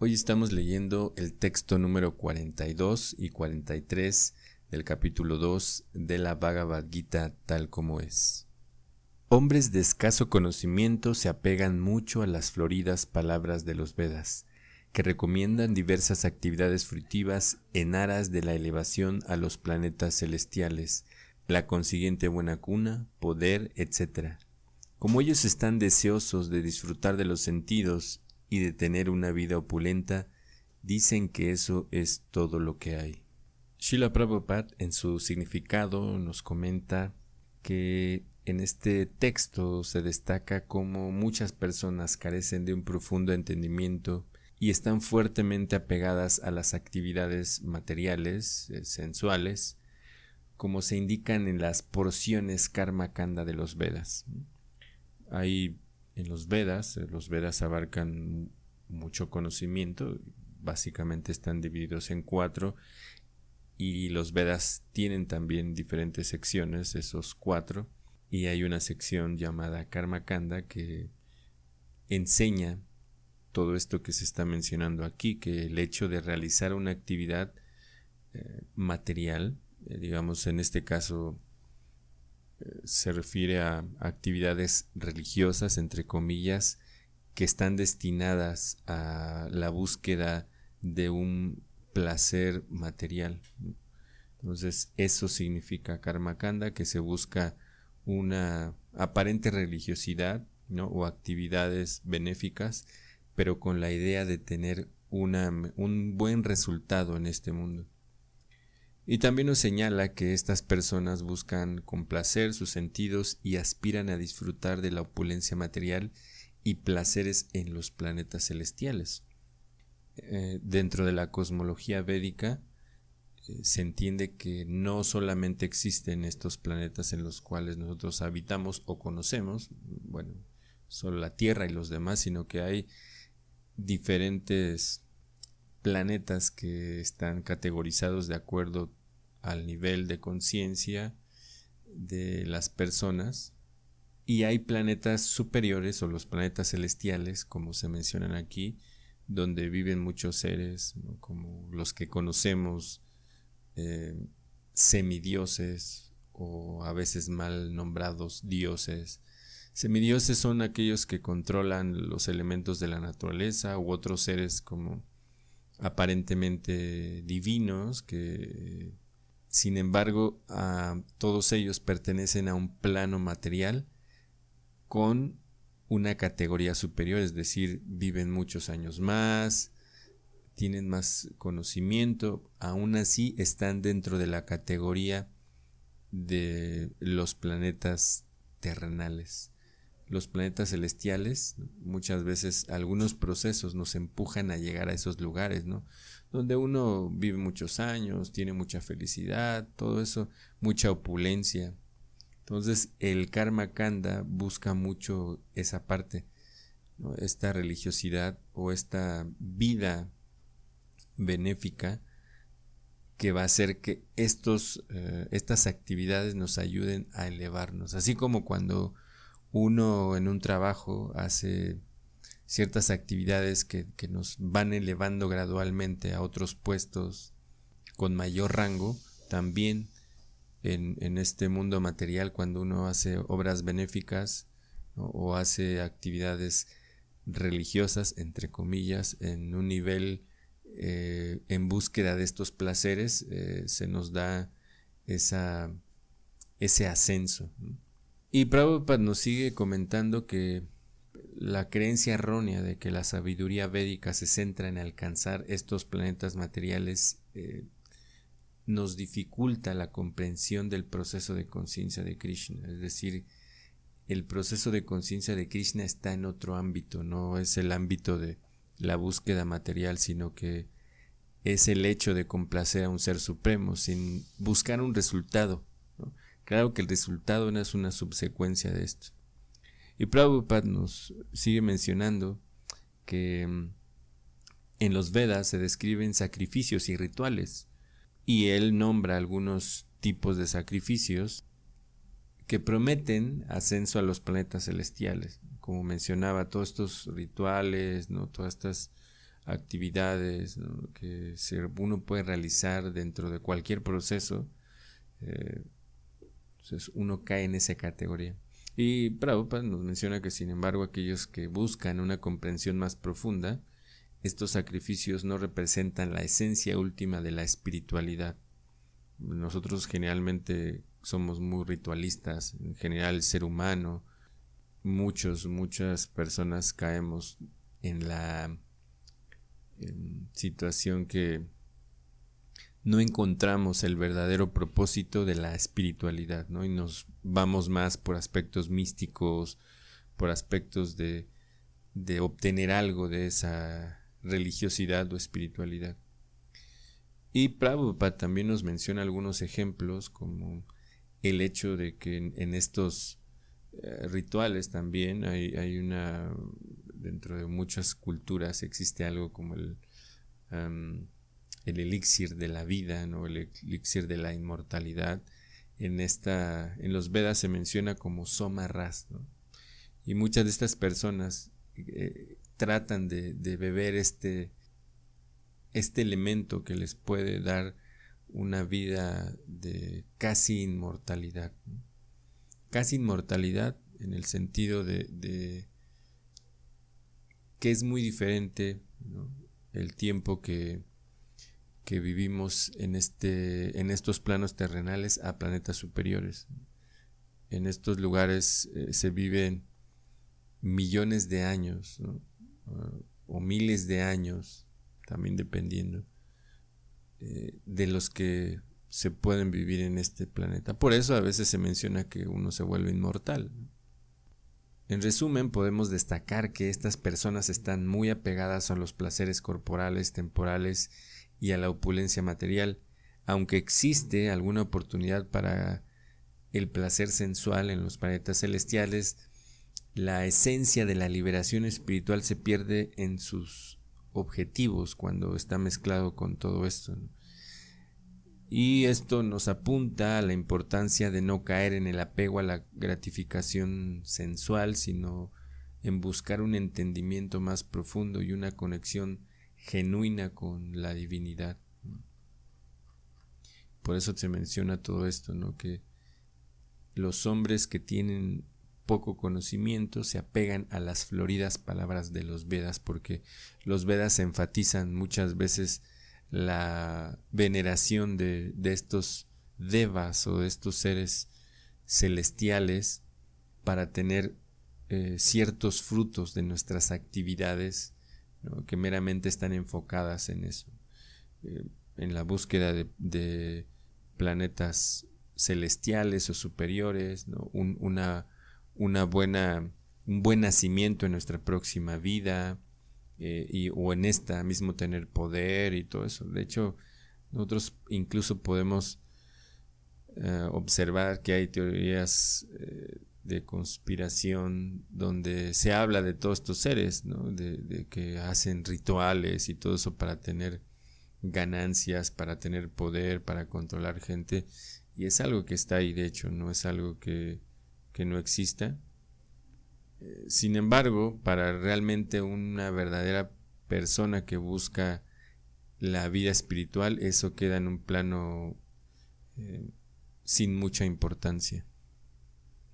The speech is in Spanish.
Hoy estamos leyendo el texto número 42 y 43 del capítulo 2 de la Bhagavad Gita tal como es. Hombres de escaso conocimiento se apegan mucho a las floridas palabras de los Vedas, que recomiendan diversas actividades fruitivas en aras de la elevación a los planetas celestiales, la consiguiente buena cuna, poder, etc. Como ellos están deseosos de disfrutar de los sentidos y de tener una vida opulenta, dicen que eso es todo lo que hay. Srila Prabhupada en su significado nos comenta que en este texto se destaca cómo muchas personas carecen de un profundo entendimiento y están fuertemente apegadas a las actividades materiales, eh, sensuales, como se indican en las porciones karma kanda de los Vedas. Hay en los Vedas, eh, los Vedas abarcan mucho conocimiento, básicamente están divididos en cuatro y los Vedas tienen también diferentes secciones, esos cuatro, y hay una sección llamada Karma Kanda que enseña todo esto que se está mencionando aquí, que el hecho de realizar una actividad eh, material, eh, digamos en este caso se refiere a actividades religiosas, entre comillas, que están destinadas a la búsqueda de un placer material. Entonces, eso significa karma kanda, que se busca una aparente religiosidad o actividades benéficas, pero con la idea de tener una, un buen resultado en este mundo. Y también nos señala que estas personas buscan complacer sus sentidos y aspiran a disfrutar de la opulencia material y placeres en los planetas celestiales. Eh, dentro de la cosmología védica, se entiende que no solamente existen estos planetas en los cuales nosotros habitamos o conocemos, bueno, solo la Tierra y los demás, sino que hay diferentes planetas que están categorizados de acuerdo al nivel de conciencia de las personas y hay planetas superiores o los planetas celestiales como se mencionan aquí donde viven muchos seres como los que conocemos eh, semidioses o a veces mal nombrados dioses. Semidioses son aquellos que controlan los elementos de la naturaleza u otros seres como aparentemente divinos que sin embargo todos ellos pertenecen a un plano material con una categoría superior, es decir, viven muchos años más, tienen más conocimiento, aún así están dentro de la categoría de los planetas terrenales. Los planetas celestiales, muchas veces algunos procesos nos empujan a llegar a esos lugares, ¿no? Donde uno vive muchos años, tiene mucha felicidad, todo eso, mucha opulencia. Entonces el karma kanda busca mucho esa parte, esta religiosidad o esta vida benéfica que va a hacer que estos, eh, estas actividades nos ayuden a elevarnos. Así como cuando uno en un trabajo hace ciertas actividades que, nos van elevando gradualmente a otros puestos con mayor rango, también en, en este mundo material, cuando uno hace obras benéficas o hace actividades religiosas, entre comillas, en un nivel eh, en búsqueda de estos placeres eh, se nos da esa, ese ascenso. Y Prabhupada nos sigue comentando que la creencia errónea de que la sabiduría védica se centra en alcanzar estos planetas materiales eh, nos dificulta la comprensión del proceso de conciencia de Krishna. Es decir, el proceso de conciencia de Krishna está en otro ámbito, no es el ámbito de, la búsqueda material, sino que es el hecho de complacer a un ser supremo sin buscar un resultado. Claro que el resultado no es una subsecuencia de esto. Y Prabhupada nos sigue mencionando que mm, en los Vedas se describen sacrificios y rituales, y él nombra algunos tipos de sacrificios que prometen ascenso a los planetas celestiales como mencionaba, todos estos rituales, ¿no? todas estas actividades que uno puede realizar dentro de cualquier proceso, eh, entonces uno cae en esa categoría. Y Prabhupada nos menciona que sin embargo aquellos que buscan una comprensión más profunda, estos sacrificios no representan la esencia última de la espiritualidad. Nosotros generalmente somos muy ritualistas, en general el ser humano, muchos, muchas personas caemos en la situación que no encontramos el verdadero propósito de la espiritualidad, ¿no? Y nos vamos más por aspectos místicos, por aspectos de, de obtener algo de esa religiosidad o espiritualidad. Y Prabhupada también nos menciona algunos ejemplos como el hecho de que en, estos eh, rituales también hay, hay, una, dentro de muchas culturas existe algo como el, el elixir de la vida, ¿no? el elixir de la inmortalidad. En, esta, en los Vedas se menciona como Soma Ras, y muchas de estas personas eh, tratan de, de, beber este, este elemento que les puede dar una vida de casi inmortalidad. Casi inmortalidad en el sentido de, que es muy diferente el tiempo que, que vivimos en, este, en estos planos terrenales a planetas superiores. En estos lugares eh, se viven millones de años o miles de años, también dependiendo eh, de los que se pueden vivir en este planeta. Por eso a veces se menciona que uno se vuelve inmortal. En resumen, podemos destacar que estas personas están muy apegadas a los placeres corporales, temporales y a la opulencia material, aunque existe alguna oportunidad para el placer sensual en los planetas celestiales, la esencia de la liberación espiritual se pierde en sus objetivos cuando está mezclado con todo esto. Y esto nos apunta a la importancia de no caer en el apego a la gratificación sensual, sino en buscar un entendimiento más profundo y una conexión genuina con la divinidad. Por eso se menciona todo esto, ¿no? Que los hombres que tienen poco conocimiento se apegan a las floridas palabras de los Vedas porque los Vedas enfatizan muchas veces la veneración de, estos devas o de estos seres celestiales para tener eh, ciertos frutos de nuestras actividades que meramente están enfocadas en eso, eh, en la búsqueda de, planetas celestiales o superiores, una una buena, un buen nacimiento en nuestra próxima vida eh, y, o en esta mismo tener poder y todo eso. De hecho, nosotros incluso podemos eh, observar que hay teorías de conspiración donde se habla de todos estos seres, ¿no? de, que hacen rituales y todo eso para tener ganancias, para tener poder, para controlar gente. Y es algo que está ahí, de hecho, no es algo que, que no exista. Eh, sin embargo, para realmente una verdadera persona que busca la vida espiritual, eso queda en un plano eh, sin mucha importancia.